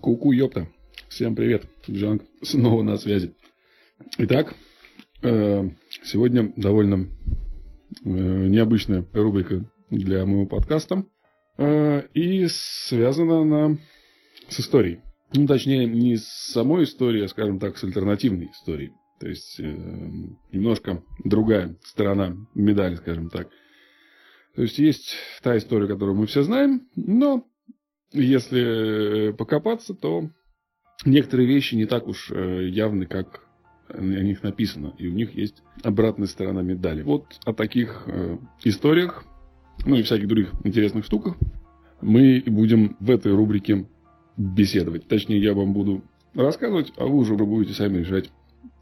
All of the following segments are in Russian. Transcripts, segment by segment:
Куку, ёпта. Всем привет. Джанг снова на связи. Итак, э, сегодня довольно э, необычная рубрика для моего подкаста. Э, и связана она с историей. Ну, точнее, не с самой историей, а, скажем так, с альтернативной историей. То есть, немножко другая сторона медали, скажем так. То есть, есть та история, которую мы все знаем, но если покопаться, то некоторые вещи не так уж э, явны, как о них написано. И у них есть обратная сторона медали. Вот о таких э, историях, ну и всяких других интересных штуках мы будем в этой рубрике беседовать. Точнее, я вам буду рассказывать, а вы уже будете сами решать,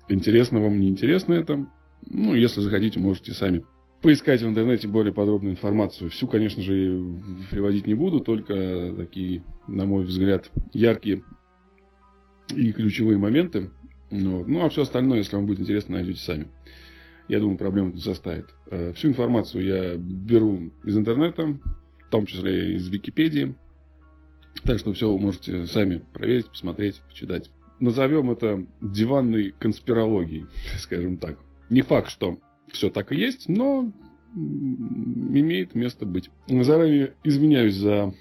интересно вам, неинтересно это. Ну, если захотите, можете сами поискать в интернете более подробную информацию. Всю, конечно же, приводить не буду, только такие, на мой взгляд, яркие и ключевые моменты. Ну, ну, а все остальное, если вам будет интересно, найдете сами. Я думаю, проблем не составит. Э, всю информацию я беру из интернета, в том числе из Википедии. Так что все вы можете сами проверить, посмотреть, почитать. Назовем это диванной конспирологией, скажем так. Не факт, что все так и есть, но имеет место быть. Заранее извиняюсь за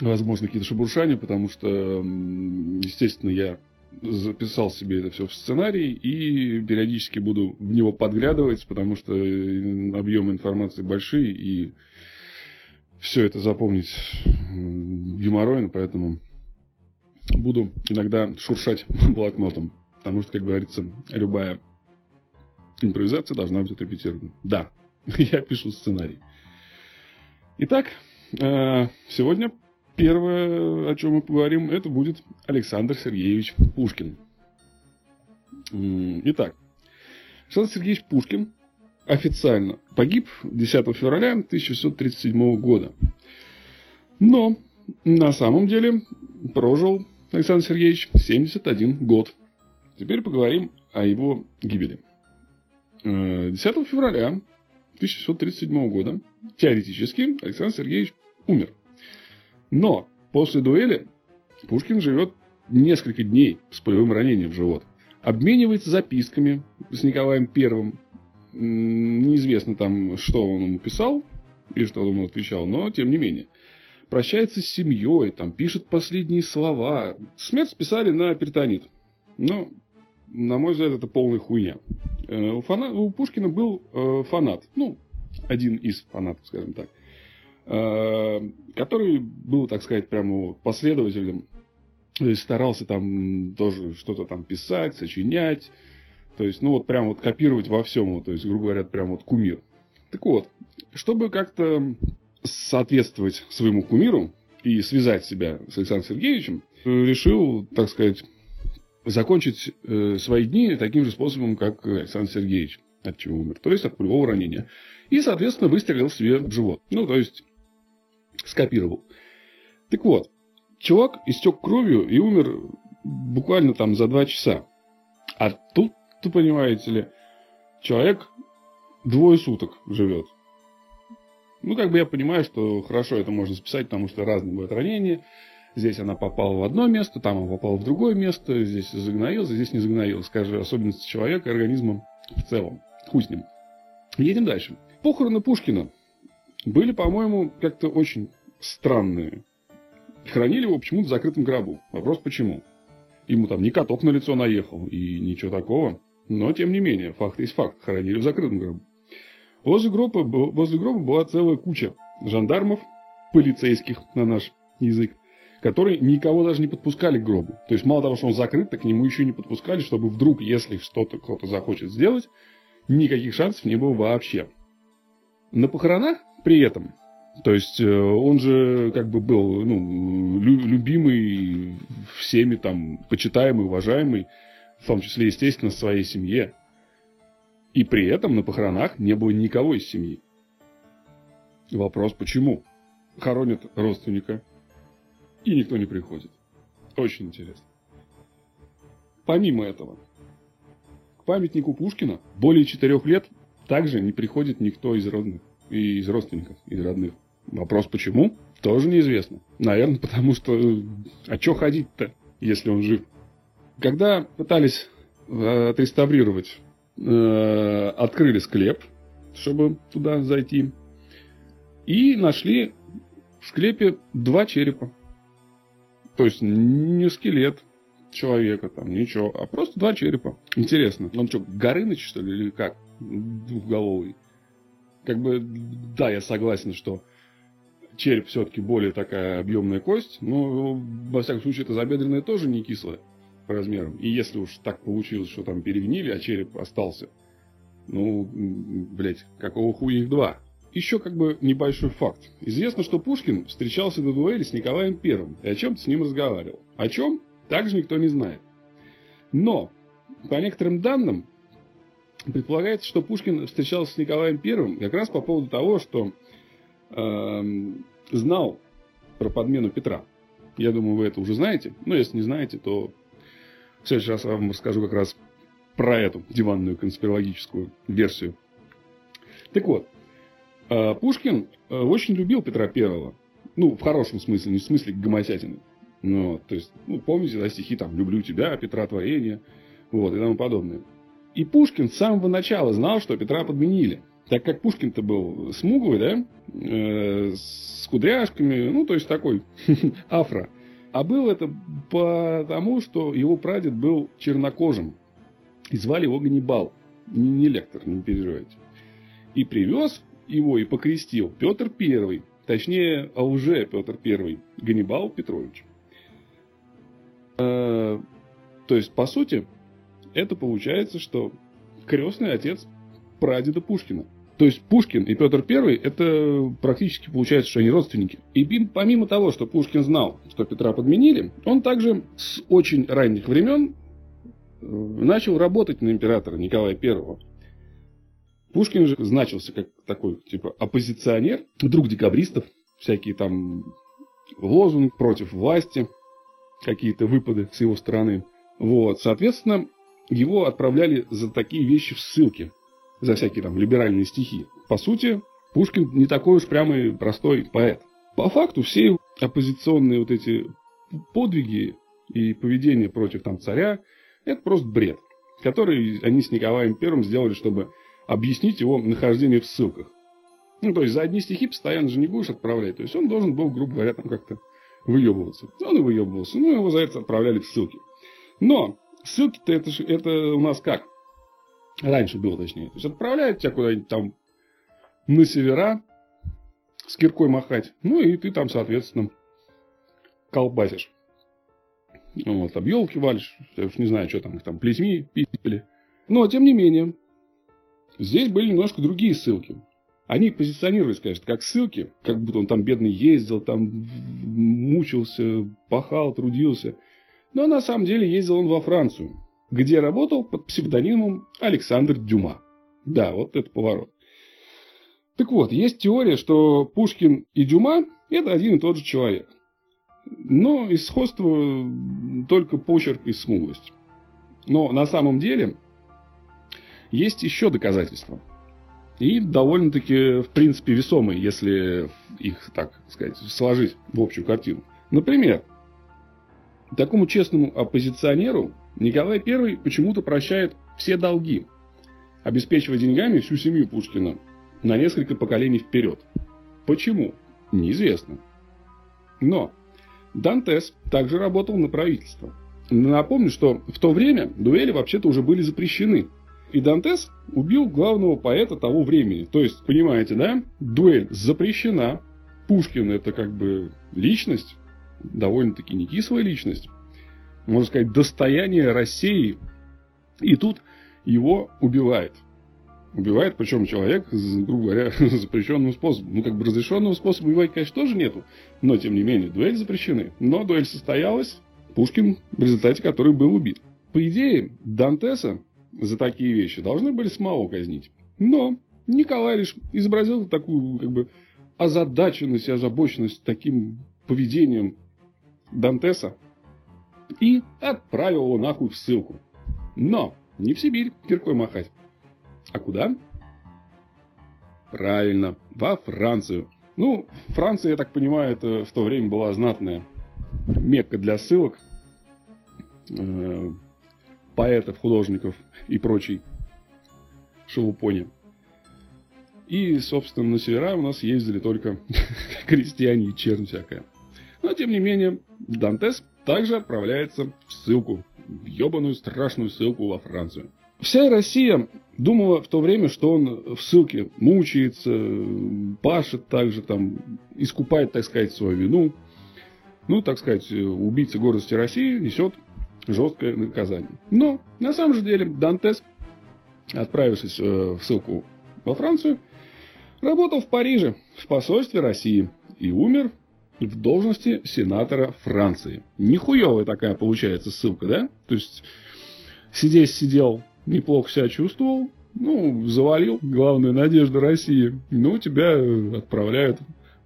возможно, какие-то шебуршания, потому что, естественно, я записал себе это все в сценарий и периодически буду в него подглядывать, потому что э, объемы информации большие, и все это запомнить геморройно, поэтому буду иногда шуршать блокнотом, потому что, как говорится, любая импровизация должна быть отрепетирована. Да, я пишу сценарий. Итак, э, сегодня Первое, о чем мы поговорим, это будет Александр Сергеевич Пушкин. Итак, Александр Сергеевич Пушкин официально погиб 10 февраля 1637 года. Но на самом деле прожил Александр Сергеевич 71 год. Теперь поговорим о его гибели. 10 э, февраля 1637 года теоретически Александр Сергеевич умер. Но после дуэли Пушкин живет несколько дней с полевым ранением в живот. Обменивается записками с Николаем Первым. Неизвестно там, что он ему писал и что он ему отвечал, но тем не менее. Прощается с семьей, там пишет последние слова. Смерть списали на перитонит. Но, на мой взгляд, это полная хуйня. Э, у, фана... у Пушкина был э, фанат. Ну, один из фанатов, скажем так. Э, который был, так сказать, прямо последователем, то есть старался там тоже что-то там писать, сочинять, то есть, ну вот прям вот копировать во всем, то есть, грубо говоря, прям вот кумир. Так вот, чтобы как-то соответствовать своему кумиру и связать себя с Александром Сергеевичем, решил, так сказать, закончить э, свои дни таким же способом, как Александр Сергеевич, от чего умер, то есть от пулевого ранения. И, соответственно, выстрелил себе в живот. Ну, то есть, скопировал. Так вот, чувак истек кровью и умер буквально там за два часа. А тут, ты понимаете ли, человек двое суток живет. Ну, как бы я понимаю, что хорошо это можно списать, потому что разные бывают ранения. Здесь она попала в одно место, там она попала в другое место, здесь загноился, здесь не загноился. Скажи, особенности человека, организма в целом. Хуй с ним. Едем дальше. Похороны Пушкина были, по-моему, как-то очень странные. Хранили его почему-то в закрытом гробу. Вопрос почему? Ему там ни каток на лицо наехал и ничего такого. Но, тем не менее, факт есть факт. Хоронили в закрытом гробу. Возле гроба, возле гроба была целая куча жандармов, полицейских на наш язык, которые никого даже не подпускали к гробу. То есть, мало того, что он закрыт, так к нему еще не подпускали, чтобы вдруг, если что-то кто-то захочет сделать, никаких шансов не было вообще. На похоронах при этом. То есть э, он же как бы был ну, любимый всеми там, почитаемый, уважаемый, в том числе, естественно, своей семье. И при этом на похоронах не было никого из семьи. Вопрос, почему? Хоронят родственника, и никто не приходит. Очень интересно. Помимо этого, к памятнику Пушкина более четырех лет также не приходит никто из родных и из родственников, из родных. Вопрос почему, тоже неизвестно. Наверное, потому что... Э, а что ходить-то, если он жив? Когда пытались э, отреставрировать, э, открыли склеп, чтобы туда зайти, и нашли в склепе два черепа. То есть не скелет человека, там ничего, а просто два черепа. Интересно, он что, Горыныч, что ли, или как? Двухголовый. Как бы, да, я согласен, что череп все-таки более такая объемная кость, но, во всяком случае, это забедренная тоже не кислая по размерам. И если уж так получилось, что там перегнили, а череп остался, ну, блядь, какого хуя их два? Еще как бы небольшой факт. Известно, что Пушкин встречался на дуэли с Николаем Первым и о чем-то с ним разговаривал. О чем? Также никто не знает. Но, по некоторым данным, предполагается, что Пушкин встречался с Николаем Первым как раз по поводу того, что э, знал про подмену Петра. Я думаю, вы это уже знаете. Но если не знаете, то в следующий раз я вам расскажу как раз про эту диванную конспирологическую версию. Так вот, Пушкин э, очень любил Петра Первого. Ну, в хорошем смысле, не в смысле гомосятины. Ну, то есть, ну, помните, да, стихи там «Люблю тебя», «Петра творение», вот, и тому подобное. И Пушкин с самого начала знал, что Петра подменили. Так как Пушкин-то был смуглый, да, э, с кудряшками, ну, то есть такой афро. А был это потому, что его прадед был чернокожим. И звали его Ганнибал. Не, не лектор, не переживайте. И привез его и покрестил Петр I, точнее, уже Петр I, Ганнибал Петрович. Э, то есть, по сути, это получается, что крестный отец прадеда Пушкина. То есть Пушкин и Петр I это практически получается, что они родственники. И помимо того, что Пушкин знал, что Петра подменили, он также с очень ранних времен э, начал работать на императора Николая I. Пушкин же значился как такой, типа, оппозиционер, друг декабристов, всякие там лозунг против власти, какие-то выпады с его стороны. Вот, соответственно, его отправляли за такие вещи в ссылки, за всякие там либеральные стихи. По сути, Пушкин не такой уж прямой простой поэт. По факту все оппозиционные вот эти подвиги и поведение против там царя, это просто бред, который они с Николаем Первым сделали, чтобы объяснить его нахождение в ссылках. Ну, то есть, за одни стихи постоянно же не будешь отправлять. То есть, он должен был, грубо говоря, там как-то выебываться. Он и выебывался. Ну, его за это отправляли в ссылки. Но ссылки-то это, это у нас как? Раньше было, точнее. То есть, отправляют тебя куда-нибудь там на севера с киркой махать. Ну, и ты там, соответственно, колбасишь. Вот, там елки валишь, я уж не знаю, что там, их там плетьми пили. Но, тем не менее, Здесь были немножко другие ссылки. Они позиционировались, конечно, как ссылки, как будто он там бедный ездил, там мучился, пахал, трудился. Но на самом деле ездил он во Францию, где работал под псевдонимом Александр Дюма. Да, вот это поворот. Так вот, есть теория, что Пушкин и Дюма – это один и тот же человек. Но из только почерк и смуглость. Но на самом деле есть еще доказательства. И довольно-таки, в принципе, весомые, если их, так сказать, сложить в общую картину. Например, такому честному оппозиционеру Николай I почему-то прощает все долги, обеспечивая деньгами всю семью Пушкина на несколько поколений вперед. Почему? Неизвестно. Но Дантес также работал на правительство. Напомню, что в то время дуэли вообще-то уже были запрещены – и Дантес убил главного поэта того времени. То есть, понимаете, да? Дуэль запрещена. Пушкин это как бы личность, довольно-таки не кислая личность. Можно сказать, достояние России. И тут его убивает. Убивает, причем человек, грубо говоря, запрещенным способом. Ну, как бы разрешенного способа убивать, конечно, тоже нету. Но, тем не менее, дуэль запрещены. Но дуэль состоялась. Пушкин, в результате которой был убит. По идее, Дантеса за такие вещи должны были самого казнить. Но Николай лишь изобразил такую как бы озадаченность и озабоченность таким поведением Дантеса и отправил его нахуй в ссылку. Но не в Сибирь киркой махать. А куда? Правильно, во Францию. Ну, Франция, я так понимаю, это в то время была знатная мекка для ссылок э, поэтов, художников и прочей шелупони. И, собственно, на севера у нас ездили только крестьяне и чернь всякая. Но, тем не менее, Дантес также отправляется в ссылку, в ебаную страшную ссылку во Францию. Вся Россия думала в то время, что он в ссылке мучается, пашет также там, искупает, так сказать, свою вину. Ну, так сказать, убийца гордости России несет жесткое наказание. Но, на самом же деле, Дантес, отправившись э, в ссылку во Францию, работал в Париже, в посольстве России, и умер в должности сенатора Франции. Нихуевая такая получается ссылка, да? То есть, сидеть сидел, неплохо себя чувствовал, ну, завалил главную надежду России. Ну, тебя отправляют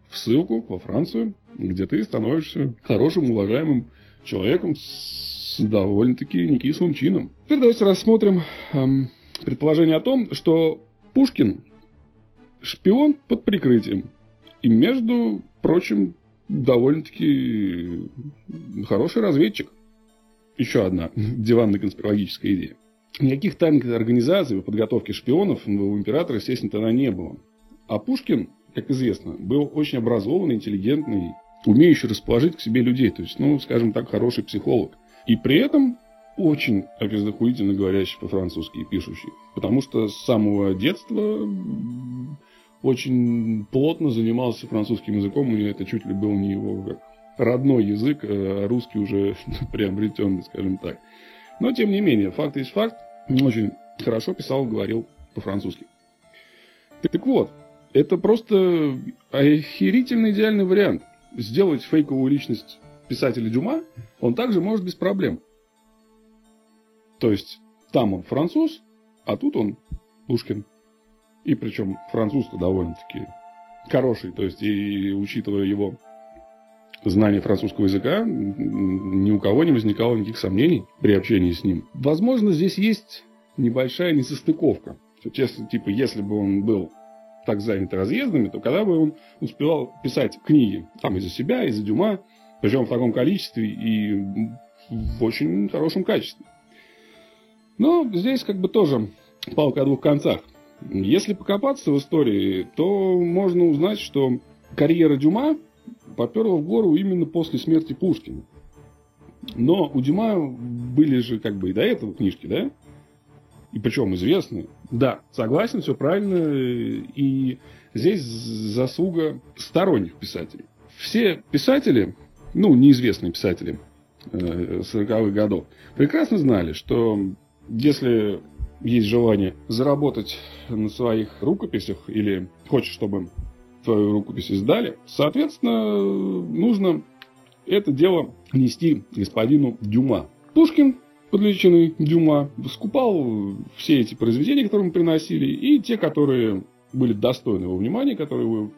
в ссылку во Францию, где ты становишься хорошим, уважаемым человеком с довольно-таки некислым чином. Теперь давайте рассмотрим эм, предположение о том, что Пушкин шпион под прикрытием. И, между прочим, довольно-таки хороший разведчик. Еще одна диванно-конспирологическая идея. Никаких тайных организаций по подготовке шпионов у императора, естественно, тогда не было. А Пушкин, как известно, был очень образованный, интеллигентный, умеющий расположить к себе людей. То есть, ну, скажем так, хороший психолог. И при этом очень опиздохуительно говорящий по-французски и пишущий. Потому что с самого детства очень плотно занимался французским языком, и это чуть ли был не его как родной язык, а русский уже приобретенный, скажем так. Но, тем не менее, факт есть факт. Очень хорошо писал, говорил по-французски. Так вот, это просто охерительно идеальный вариант. Сделать фейковую личность писателя Дюма, он также может без проблем. То есть, там он француз, а тут он Пушкин. И причем француз-то довольно-таки хороший. То есть, и учитывая его знание французского языка, ни у кого не возникало никаких сомнений при общении с ним. Возможно, здесь есть небольшая несостыковка. Честно, типа, если бы он был так занят разъездами, то когда бы он успевал писать книги, там и за себя, и за Дюма, причем в таком количестве и в очень хорошем качестве. Но здесь как бы тоже палка о двух концах. Если покопаться в истории, то можно узнать, что карьера Дюма поперла в гору именно после смерти Пушкина. Но у Дюма были же как бы и до этого книжки, да? И причем известные. Да, согласен, все правильно. И здесь заслуга сторонних писателей. Все писатели, ну, неизвестные писатели 40-х э, годов, прекрасно знали, что если есть желание заработать на своих рукописях или хочешь, чтобы твою рукопись издали, соответственно, нужно это дело нести господину Дюма. Пушкин, подлеченный Дюма, скупал все эти произведения, которые мы приносили, и те, которые были достойны его внимания, которые вы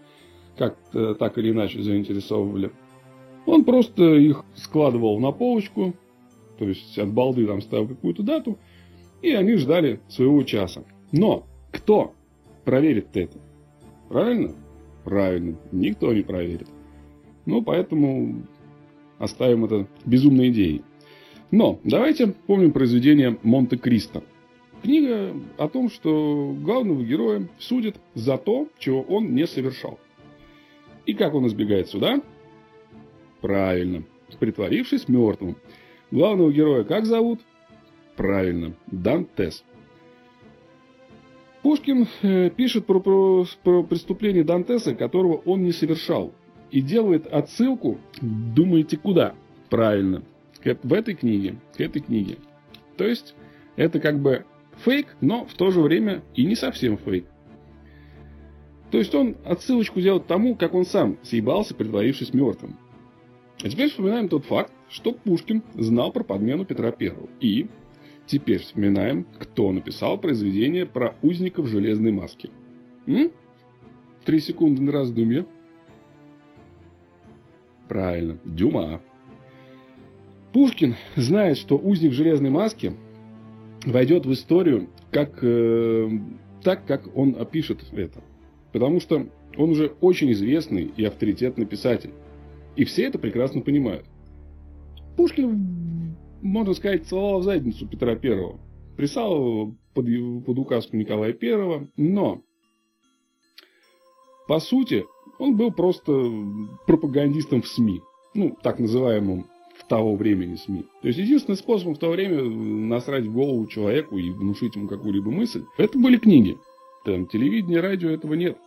как-то так или иначе заинтересовывали. Он просто их складывал на полочку, то есть от балды там ставил какую-то дату – и они ждали своего часа. Но кто проверит это? Правильно? Правильно. Никто не проверит. Ну, поэтому оставим это безумной идеей. Но давайте помним произведение Монте-Кристо. Книга о том, что главного героя судят за то, чего он не совершал. И как он избегает суда? Правильно, притворившись мертвым. Главного героя как зовут? Правильно, Дантес. Пушкин э, пишет про, про, про преступление Дантеса, которого он не совершал. И делает отсылку, думаете, куда? Правильно, в этой книге, к этой книге. То есть, это как бы фейк, но в то же время и не совсем фейк. То есть он отсылочку делает тому, как он сам съебался, притворившись мертвым. А теперь вспоминаем тот факт, что Пушкин знал про подмену Петра Первого и Теперь вспоминаем, кто написал произведение про узников железной маски. М? Три секунды на раздумье. Правильно, Дюма. Пушкин знает, что узник железной маски войдет в историю как, э, так, как он опишет это. Потому что Он уже очень известный и авторитетный писатель. И все это прекрасно понимают. Пушкин, можно сказать, целовал в задницу Петра Первого. Писал под, под указку Николая Первого, но по сути он был просто пропагандистом в СМИ. Ну, так называемым в того времени СМИ. То есть единственный способ в то время насрать в голову человеку и внушить ему какую-либо мысль, это были книги. Там телевидение, радио этого нет.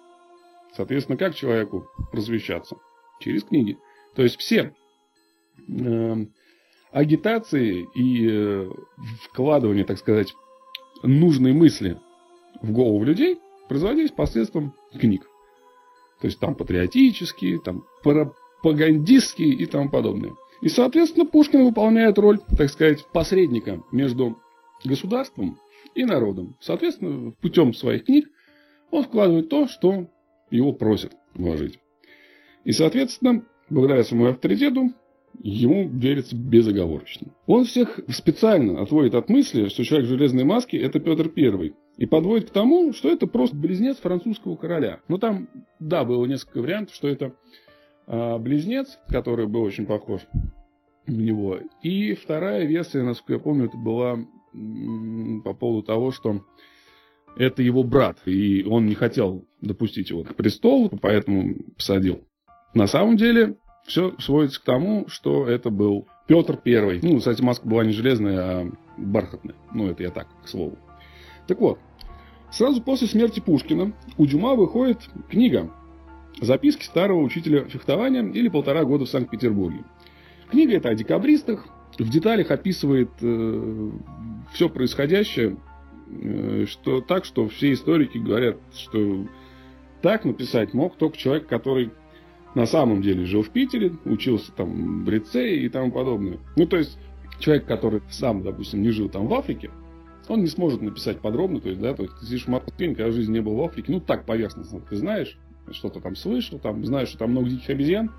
Соответственно, как человеку просвещаться? Через книги. То есть все э, агитации и э, вкладывание, так сказать, нужной мысли в голову людей производились посредством книг. То есть там патриотические, там пропагандистские и тому подобное. И, соответственно, Пушкин выполняет роль, так сказать, посредника между государством и народом. Соответственно, путем своих книг он вкладывает то, что его просят вложить. И, соответственно, благодаря своему авторитету, ему верится безоговорочно. Он всех специально отводит от мысли, что человек в железной маске – это Петр Первый. И подводит к тому, что это просто близнец французского короля. Но там, да, было несколько вариантов, что это а, близнец, который был очень похож на него. И вторая версия, насколько я помню, это была по поводу того, что это его брат, и он не хотел допустить его к престолу, поэтому посадил. На самом деле, все сводится к тому, что это был Петр Первый. Ну, кстати, маска была не железная, а бархатная. Ну, это я так, к слову. Так вот, сразу после смерти Пушкина у Дюма выходит книга «Записки старого учителя фехтования» или «Полтора года в Санкт-Петербурге». Книга эта о декабристах, в деталях описывает э, все происходящее, э, что так, что все историки говорят, что так написать мог только человек, который на самом деле жил в Питере, учился там в лицее и тому подобное. Ну, то есть, человек, который сам, допустим, не жил там в Африке, он не сможет написать подробно, то есть, да, то есть, ты сидишь в Москве, никогда в жизни не был в Африке, ну, так поверхностно ты знаешь, что-то там слышал, там, знаешь, что там много диких обезьян,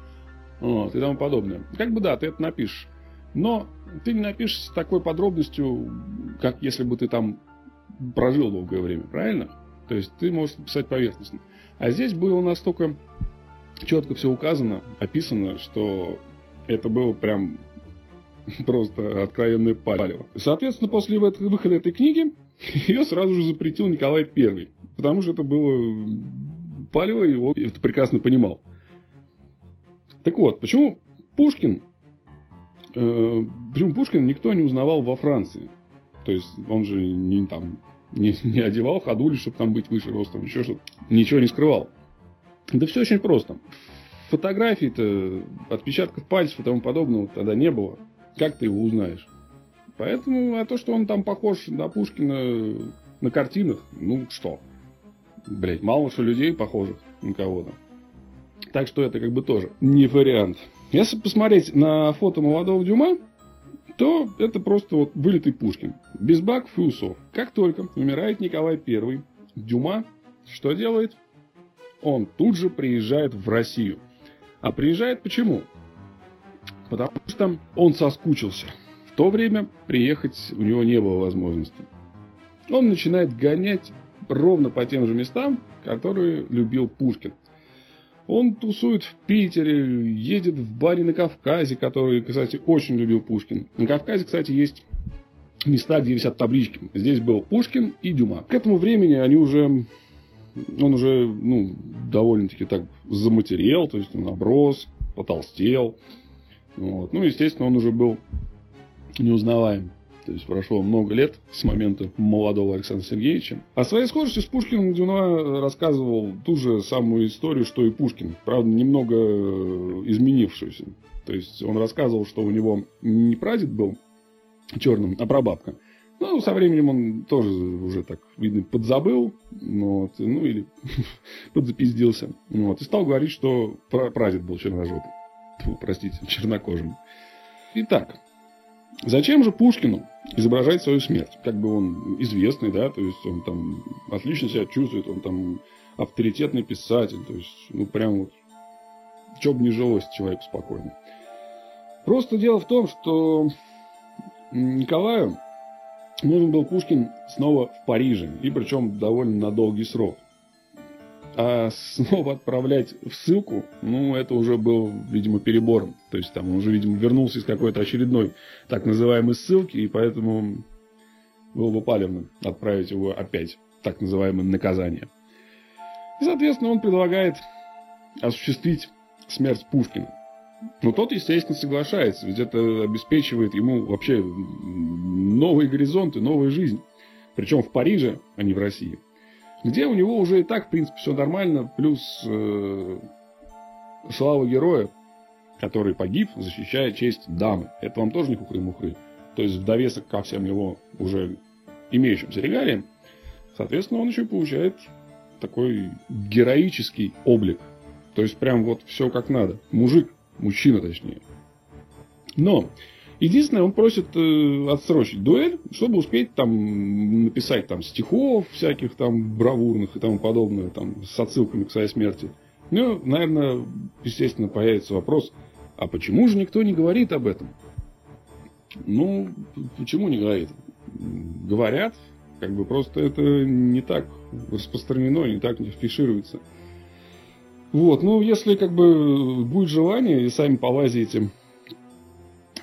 вот, и тому подобное. Как бы, да, ты это напишешь. Но ты не напишешь с такой подробностью, как если бы ты там прожил долгое время, правильно? То есть ты можешь написать поверхностно. А здесь было настолько четко все указано, описано, что это было прям просто откровенное палево. Соответственно, после выхода этой книги ее сразу же запретил Николай I, потому что это было палево, и он это прекрасно понимал. Так вот, почему Пушкин, э, почему Пушкин никто не узнавал во Франции? То есть он же не там не, не одевал ходули, чтобы там быть выше ростом, еще что-то. Ничего не скрывал. Да все очень просто. Фотографий-то, отпечатков пальцев и тому подобного тогда не было. Как ты его узнаешь? Поэтому, а то, что он там похож на Пушкина на картинах, ну что? Блять, мало что людей похожих на кого-то. Так что это как бы тоже не вариант. Если посмотреть на фото молодого Дюма, то это просто вот вылитый Пушкин. Без бак и усов. Как только умирает Николай I, Дюма что делает? Он тут же приезжает в Россию. А приезжает почему? Потому что он соскучился. В то время приехать у него не было возможности. Он начинает гонять ровно по тем же местам, которые любил Пушкин. Он тусует в Питере, едет в баре на Кавказе, который, кстати, очень любил Пушкин. На Кавказе, кстати, есть места, где висят таблички. Здесь был Пушкин и Дюма. К этому времени они уже, он уже, ну, довольно-таки так заматерел, то есть он оброс, потолстел. Вот. Ну, естественно, он уже был неузнаваем. То есть прошло много лет с момента молодого Александра Сергеевича. О своей схожести с Пушкиным Дюна рассказывал ту же самую историю, что и Пушкин. Правда, немного изменившуюся. То есть он рассказывал, что у него не прадед был черным, а прабабка. Ну, со временем он тоже уже так, видно, подзабыл, вот, ну, или подзапиздился. Вот, и стал говорить, что прадед был черножопым. Простите, чернокожим. Итак, Зачем же Пушкину изображать свою смерть? Как бы он известный, да, то есть он там отлично себя чувствует, он там авторитетный писатель, то есть, ну, прям вот, что бы не жилось человеку спокойно. Просто дело в том, что Николаю нужен был Пушкин снова в Париже, и причем довольно на долгий срок. А снова отправлять в ссылку, ну, это уже был, видимо, перебором. То есть там он уже, видимо, вернулся из какой-то очередной так называемой ссылки, и поэтому было бы палевно отправить его опять так называемое наказание. И, соответственно, он предлагает осуществить смерть Пушкина. Но тот, естественно, соглашается, ведь это обеспечивает ему вообще новые горизонты, новую жизнь. Причем в Париже, а не в России. Где у него уже и так, в принципе, все нормально, плюс э, слава героя, который погиб, защищая честь дамы. Это вам тоже не хухры-мухры. То есть в довесок ко всем его уже имеющимся регалиям, соответственно, он еще получает такой героический облик. То есть прям вот все как надо. Мужик, мужчина точнее. Но единственное, он просит э, отсрочить дуэль, чтобы успеть там написать там стихов всяких там бравурных и тому подобное, там с отсылками к своей смерти. Ну, наверное, естественно, появится вопрос, а почему же никто не говорит об этом? Ну, почему не говорит? Говорят, как бы просто это не так распространено, не так не афишируется. Вот, ну, если как бы будет желание и сами полазите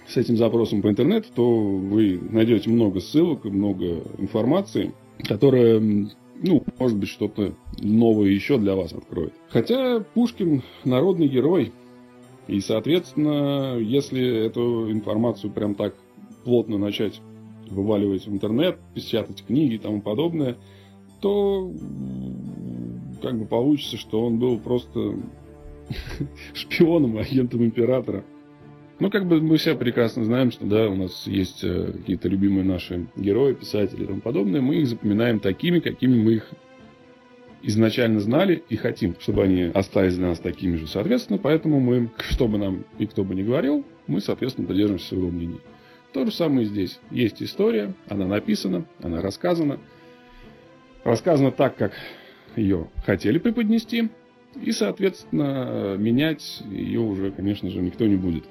с этим запросом по интернету, то вы найдете много ссылок, много информации, которая, ну, может быть, что-то новое еще для вас откроет. Хотя Пушкин народный герой, и, соответственно, если эту информацию прям так плотно начать вываливать в интернет, печатать книги и тому подобное, то как бы получится, что он был просто шпионом, агентом императора. Ну, как бы мы все прекрасно знаем, что да, у нас есть э, какие-то любимые наши герои, писатели и тому подобное. Мы их запоминаем такими, какими мы их изначально знали и хотим, чтобы они остались для нас такими же. Соответственно, поэтому мы, что бы нам и кто бы ни говорил, мы, соответственно, придерживаемся своего мнения. То же самое здесь. Есть история, она написана, она рассказана. Рассказана так, как ее хотели преподнести. И, соответственно, менять ее уже, конечно же, никто не будет.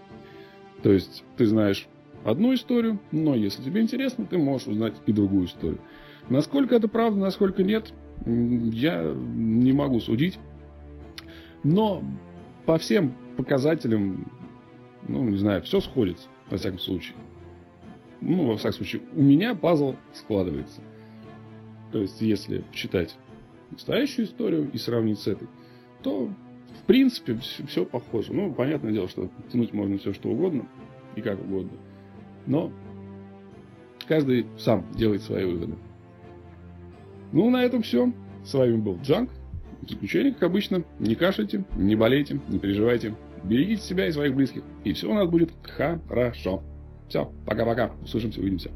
То есть, ты знаешь одну историю, но если тебе интересно, ты можешь узнать и другую историю. Насколько это правда, насколько нет, я не могу судить. Но по всем показателям, ну, не знаю, все сходится, во всяком случае ну, во всяком случае, у меня пазл складывается. То есть, если читать настоящую историю и сравнить с этой, то, в принципе, все, похоже. Ну, понятное дело, что тянуть можно все, что угодно и как угодно. Но каждый сам делает свои выводы. Ну, на этом все. С вами был Джанк. В заключение, как обычно, не кашляйте, не болейте, не переживайте. Берегите себя и своих близких. И все у нас будет хорошо. Все, пока-пока. Услышимся, увидимся.